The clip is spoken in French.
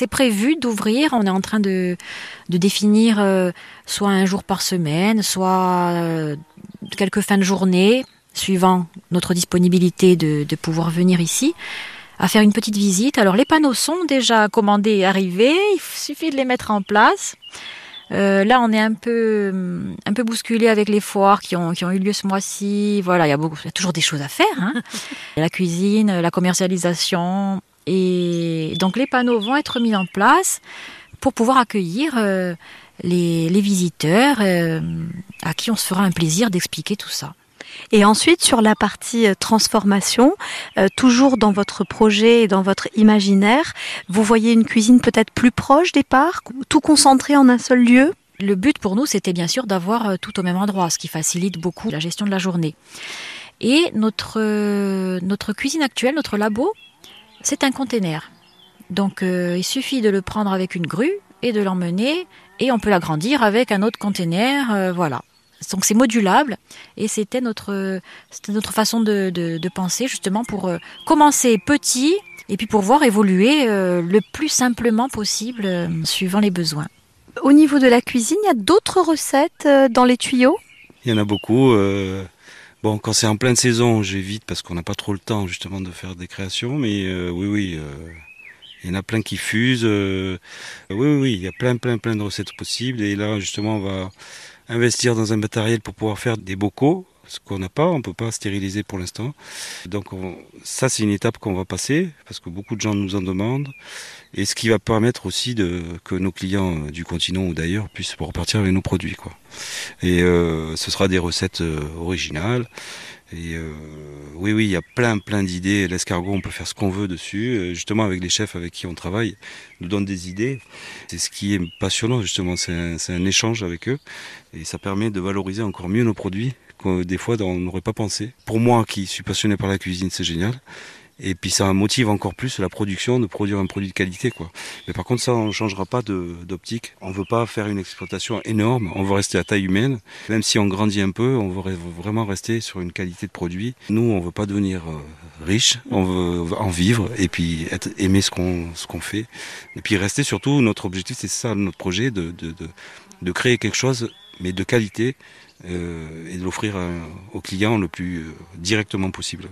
c'est prévu d'ouvrir. On est en train de, définir euh, soit un jour par semaine, soit euh, quelques fins de journée, suivant notre disponibilité de, de pouvoir venir ici à faire une petite visite. Alors les panneaux sont déjà commandés et arrivés, il suffit de les mettre en place. Euh, là, on est un peu, un peu bousculé avec les foires qui ont, qui ont eu lieu ce mois-ci. Voilà, il y a beaucoup, il y a toujours des choses à faire. Hein. la cuisine, la commercialisation, et donc les panneaux vont être mis en place pour pouvoir accueillir euh, les, les, visiteurs euh, à qui on se fera un plaisir d'expliquer tout ça. Et ensuite, sur la partie euh, transformation, euh, toujours dans votre projet et dans votre imaginaire, vous voyez une cuisine peut-être plus proche des parcs, tout concentré en un seul lieu? Le but pour nous, c'était bien sûr d'avoir euh, tout au même endroit, ce qui facilite beaucoup la gestion de la journée. Et notre, notre cuisine actuelle, notre labo, c'est un container. Donc il suffit de le prendre avec une grue et de l'emmener et on peut l'agrandir avec un autre container. Voilà. Donc c'est modulable et c'était notre, c'était notre façon de, de, de, penser justement pour euh, commencer petit et puis pour voir évoluer euh, le plus simplement possible euh, suivant les besoins. Au niveau de la cuisine, il y a d'autres recettes euh, dans les tuyaux? Il y en a beaucoup. Euh, bon, quand c'est en pleine saison, j'évite parce qu'on n'a pas trop le temps justement de faire des créations. Mais euh, oui, oui, euh, il y en a plein qui fusent. Euh, oui, oui, oui, il y a plein, plein, plein de recettes possibles. Et là, justement, on va investir dans un matériel pour pouvoir faire des bocaux ce qu'on n'a pas, on ne peut pas stériliser pour l'instant. Donc on, ça c'est une étape qu'on va passer parce que beaucoup de gens nous en demandent et ce qui va permettre aussi de, que nos clients du continent ou d'ailleurs puissent repartir avec nos produits. Quoi. Et euh, ce sera des recettes euh, originales. Et euh, oui, oui, il y a plein, plein d'idées. L'escargot, on peut faire ce qu'on veut dessus. Euh, justement, avec les chefs avec qui on travaille, nous donnent des idées. C'est ce qui est passionnant, justement. C'est un, un échange avec eux. Et ça permet de valoriser encore mieux nos produits que des fois on n'aurait pas pensé. Pour moi qui suis passionné par la cuisine, c'est génial. Et puis ça motive encore plus la production de produire un produit de qualité. Quoi. Mais par contre, ça, on ne changera pas d'optique. On ne veut pas faire une exploitation énorme. On veut rester à taille humaine. Même si on grandit un peu, on veut vraiment rester sur une qualité de produit. Nous, on ne veut pas devenir euh, riche. On veut en vivre et puis être, aimer ce qu'on fait. Et puis rester surtout, notre objectif, c'est ça, notre projet, de, de, de, de créer quelque chose, mais de qualité. Euh, et de l'offrir aux clients le plus euh, directement possible.